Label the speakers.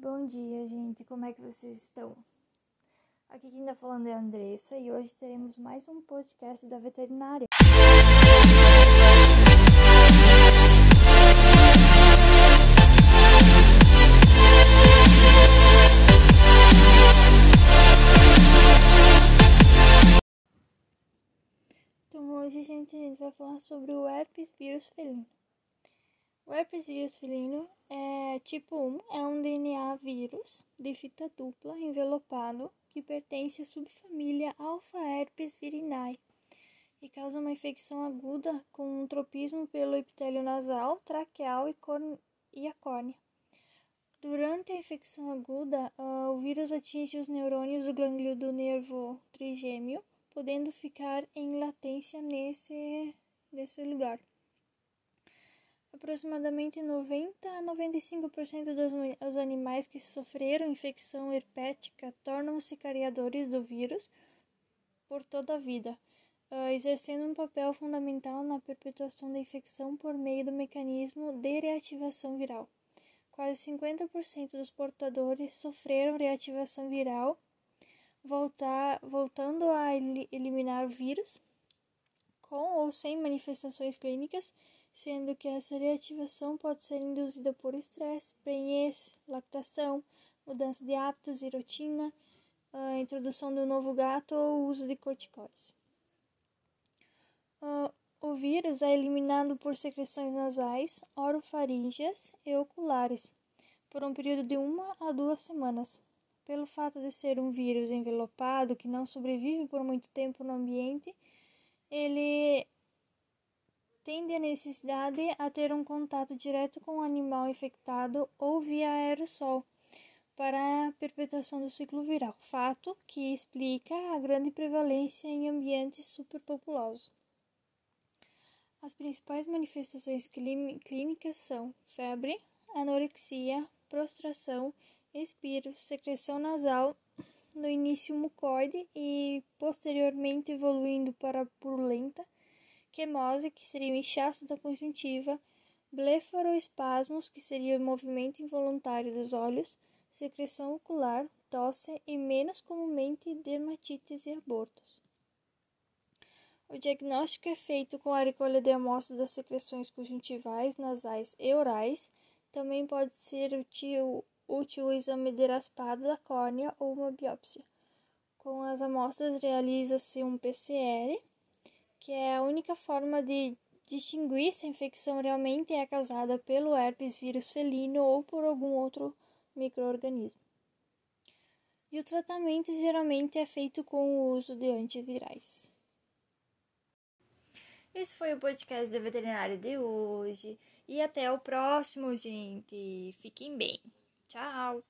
Speaker 1: Bom dia, gente. Como é que vocês estão? Aqui quem tá falando é a Andressa e hoje teremos mais um podcast da veterinária. Hoje, gente, a gente vai falar sobre o herpes vírus felino. O herpes vírus felino é tipo 1, é um DNA vírus de fita dupla envelopado que pertence à subfamília Alpha herpes virinae e causa uma infecção aguda com um tropismo pelo epitélio nasal, traqueal e, e a córnea. Durante a infecção aguda, uh, o vírus atinge os neurônios do gânglio do nervo trigêmeo, podendo ficar em latência nesse, nesse lugar. Aproximadamente 90 a 95% dos animais que sofreram infecção herpética tornam-se carreadores do vírus por toda a vida, uh, exercendo um papel fundamental na perpetuação da infecção por meio do mecanismo de reativação viral. Quase 50% dos portadores sofreram reativação viral, voltar, voltando a eliminar o vírus, com ou sem manifestações clínicas sendo que essa reativação pode ser induzida por estresse, prenhez, lactação, mudança de hábitos e a introdução do novo gato ou uso de corticoides. Uh, o vírus é eliminado por secreções nasais, orofaríngeas e oculares, por um período de uma a duas semanas. Pelo fato de ser um vírus envelopado que não sobrevive por muito tempo no ambiente, ele tende a necessidade a ter um contato direto com o animal infectado ou via aerossol para a perpetuação do ciclo viral, fato que explica a grande prevalência em ambientes superpopulosos. As principais manifestações clínicas são febre, anorexia, prostração, expiro, secreção nasal, no início mucoide e posteriormente evoluindo para purulenta, quemose, que seria o inchaço da conjuntiva, blefaroespasmos, que seria o movimento involuntário dos olhos, secreção ocular, tosse e, menos comumente, dermatites e abortos. O diagnóstico é feito com a recolha de amostras das secreções conjuntivais, nasais e orais. Também pode ser útil, útil o exame de raspado da córnea ou uma biópsia. Com as amostras realiza-se um PCR, que é a única forma de distinguir se a infecção realmente é causada pelo herpes vírus felino ou por algum outro microorganismo. E o tratamento geralmente é feito com o uso de antivirais. Esse foi o podcast da veterinária de hoje. E até o próximo, gente. Fiquem bem. Ciao!